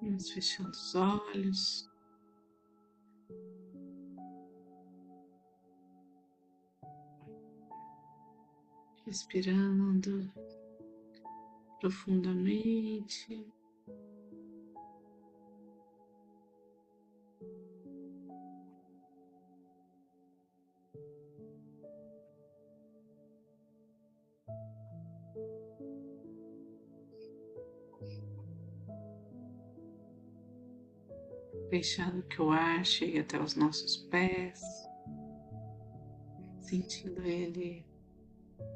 Vamos fechando os olhos. Respirando profundamente. Deixando que o ar chegue até os nossos pés, sentindo ele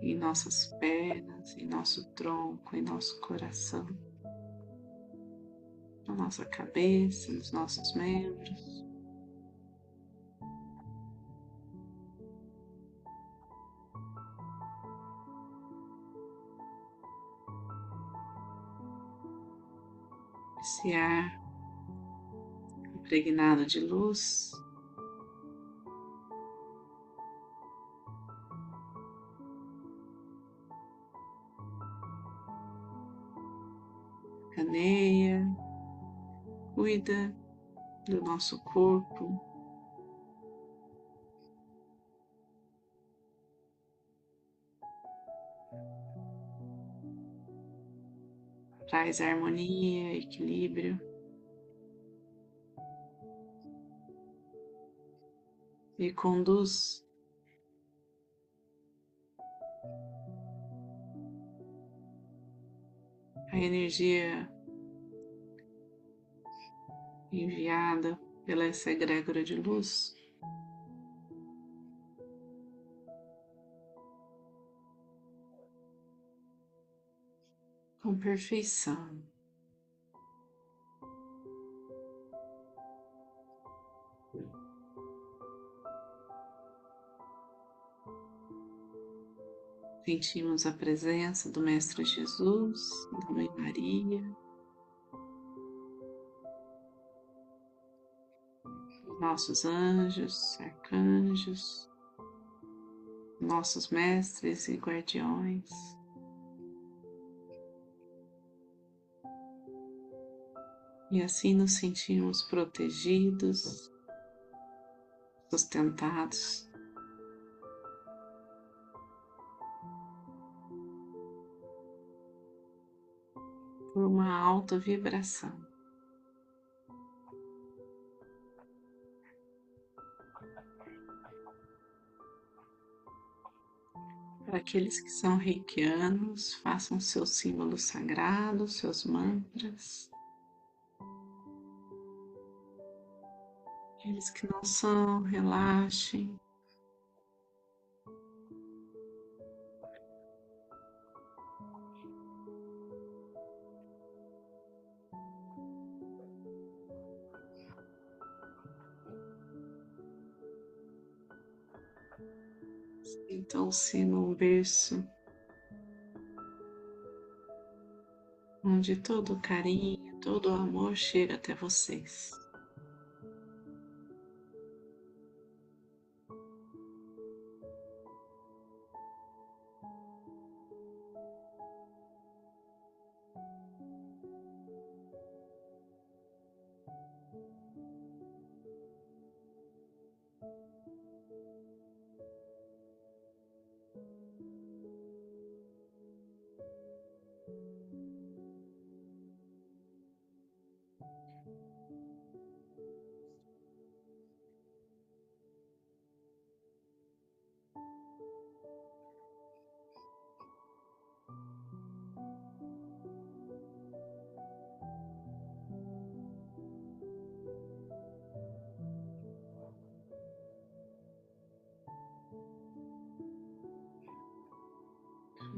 em nossas pernas, em nosso tronco, em nosso coração, na nossa cabeça, nos nossos membros. Esse ar impregnado de luz. Caneia, cuida do nosso corpo. Traz harmonia, equilíbrio. E conduz a energia enviada pela essa egrégora de luz. Com perfeição. Sentimos a presença do Mestre Jesus, da Mãe Maria, nossos anjos, arcanjos, nossos mestres e guardiões. E assim nos sentimos protegidos, sustentados por uma alta vibração. Para aqueles que são reikianos, façam seus símbolos sagrados, seus mantras. Aqueles que não são, relaxem. Sentam-se num berço onde todo carinho, todo amor chega até vocês.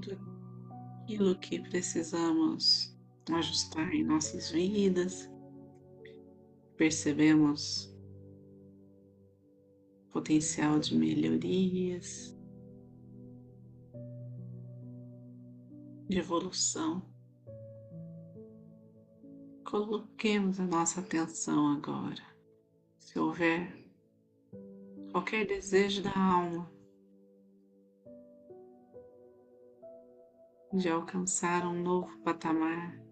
Tudo aquilo que precisamos ajustar em nossas vidas, percebemos potencial de melhorias, de evolução. Coloquemos a nossa atenção agora. Se houver qualquer desejo da alma, de alcançar um novo patamar.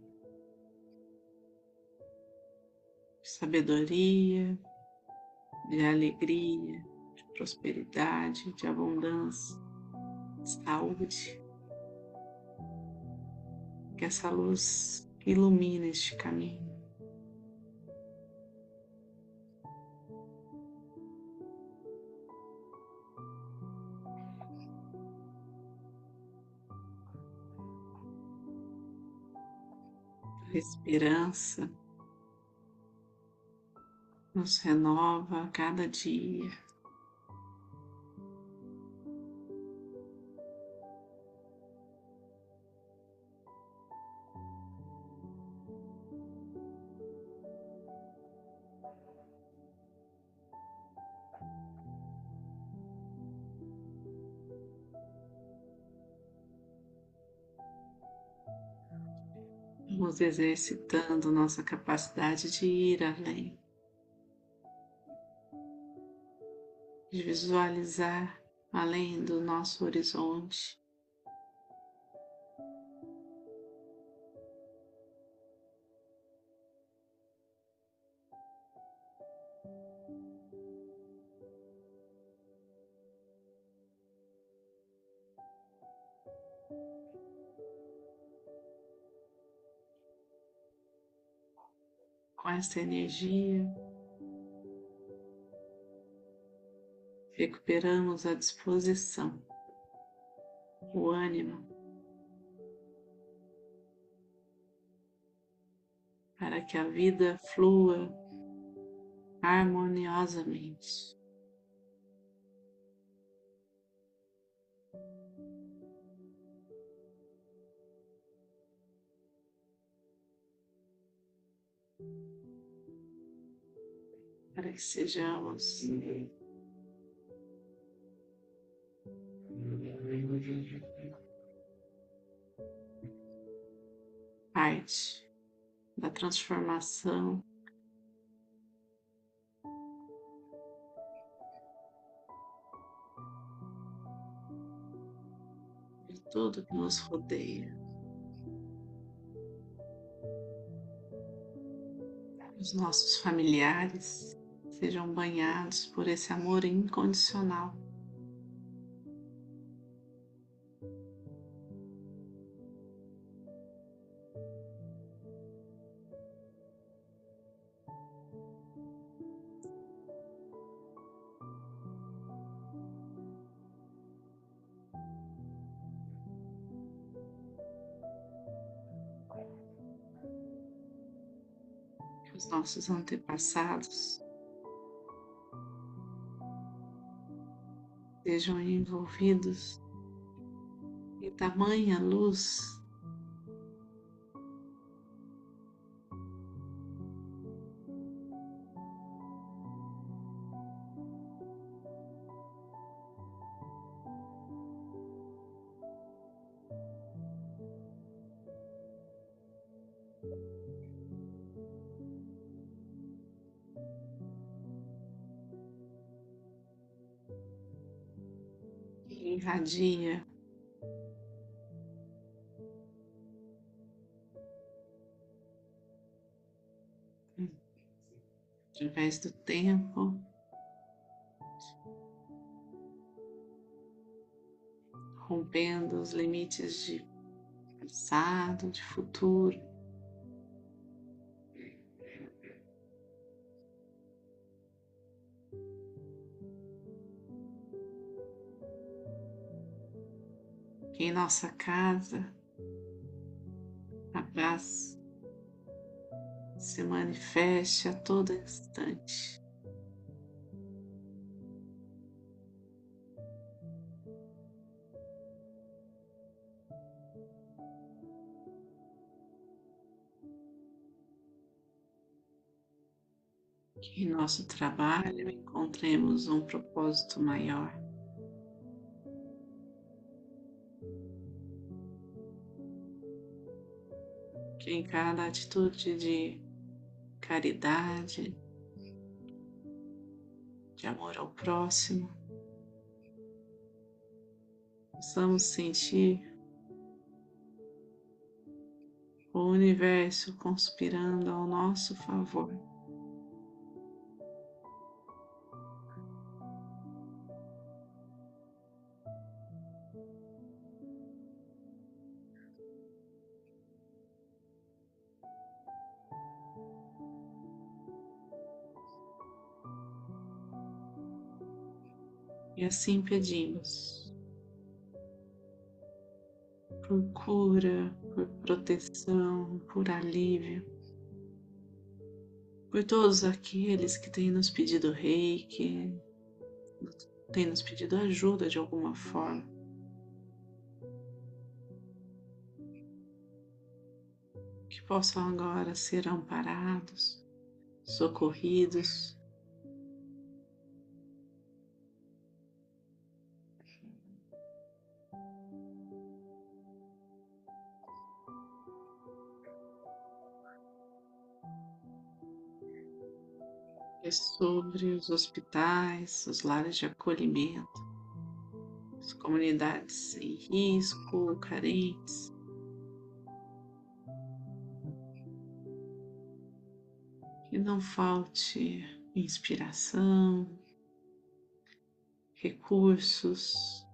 de sabedoria, de alegria, de prosperidade, de abundância, de saúde. Que essa luz ilumine este caminho. Esperança nos renova a cada dia. Vamos exercitando nossa capacidade de ir além, de visualizar além do nosso horizonte. Com essa energia. Recuperamos a disposição, o ânimo, para que a vida flua harmoniosamente. Para que sejamos. Parte da transformação. De tudo que nos rodeia. Os nossos familiares, sejam banhados por esse amor incondicional. os nossos antepassados sejam envolvidos em tamanha luz irradia através do tempo. Rompendo os limites de passado, de futuro. Que em nossa casa a paz se manifeste a todo instante. Que em nosso trabalho encontremos um propósito maior. Em cada atitude de caridade, de amor ao próximo, possamos sentir o universo conspirando ao nosso favor. Assim pedimos por cura, por proteção, por alívio, por todos aqueles que têm nos pedido reiki, têm nos pedido ajuda de alguma forma. Que possam agora ser amparados, socorridos é sobre os hospitais, os lares de acolhimento, as comunidades em risco, carentes. Que não falte inspiração, recursos,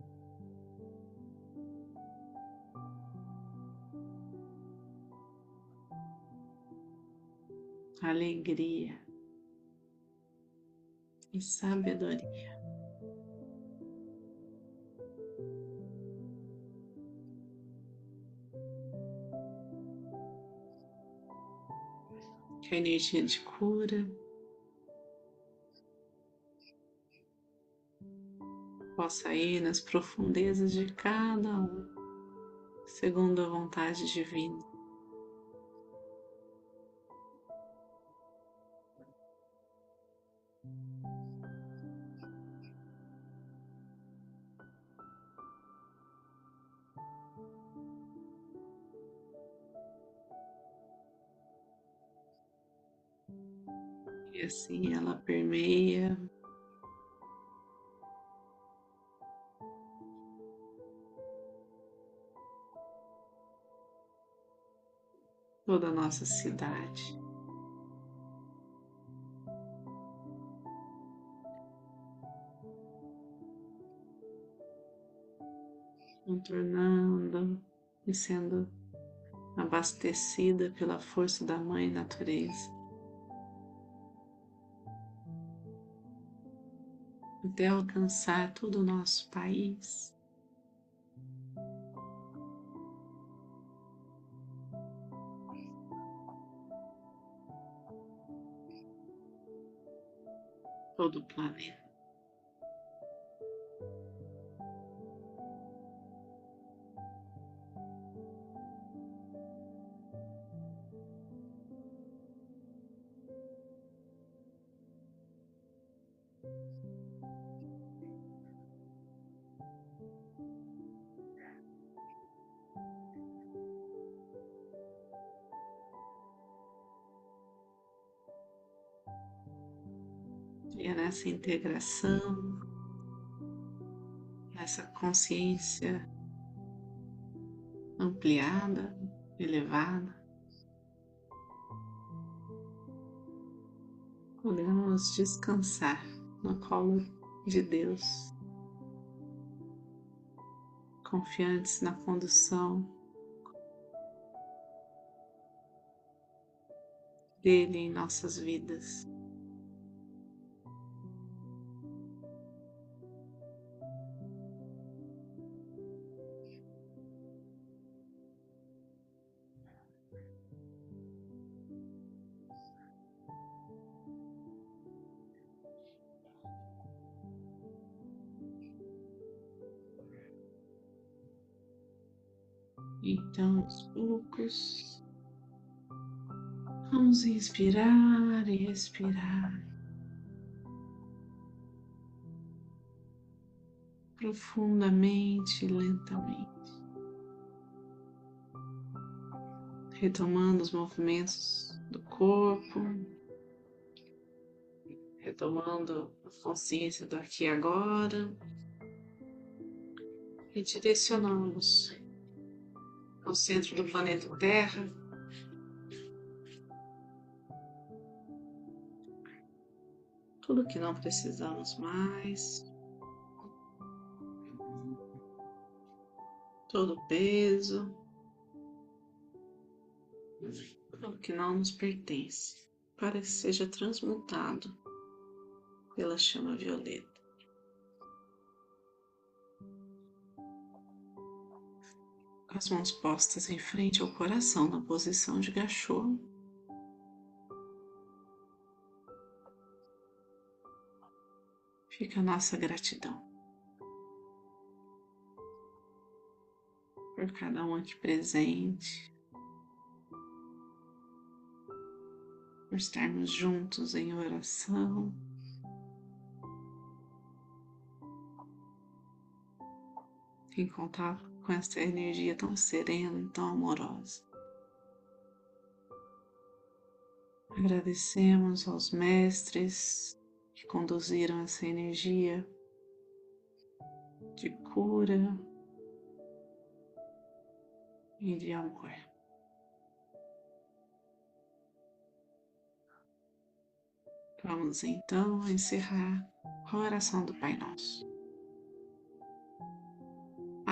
alegria e sabedoria. Que a energia de cura possa ir nas profundezas de cada um, segundo a vontade divina. Assim ela permeia toda a nossa cidade. Contornando e sendo abastecida pela força da Mãe Natureza. Até alcançar todo o nosso país. Todo o planeta. É nessa integração, nessa consciência ampliada, elevada, podemos descansar no colo de Deus, confiantes na condução dele em nossas vidas. Então, aos poucos, vamos inspirar e expirar. Profundamente e lentamente, retomando os movimentos do corpo, retomando a consciência do aqui e agora. E direcionamos no centro do planeta Terra. Tudo que não precisamos mais. Todo peso. Tudo que não nos pertence. Para que seja transmutado pela chama violeta. As mãos postas em frente ao coração na posição de gachô. Fica a nossa gratidão. Por cada um aqui presente. Por estarmos juntos em oração. Em contato com essa energia tão serena tão amorosa. Agradecemos aos mestres que conduziram essa energia de cura e de amor. Vamos então encerrar a oração do Pai Nosso.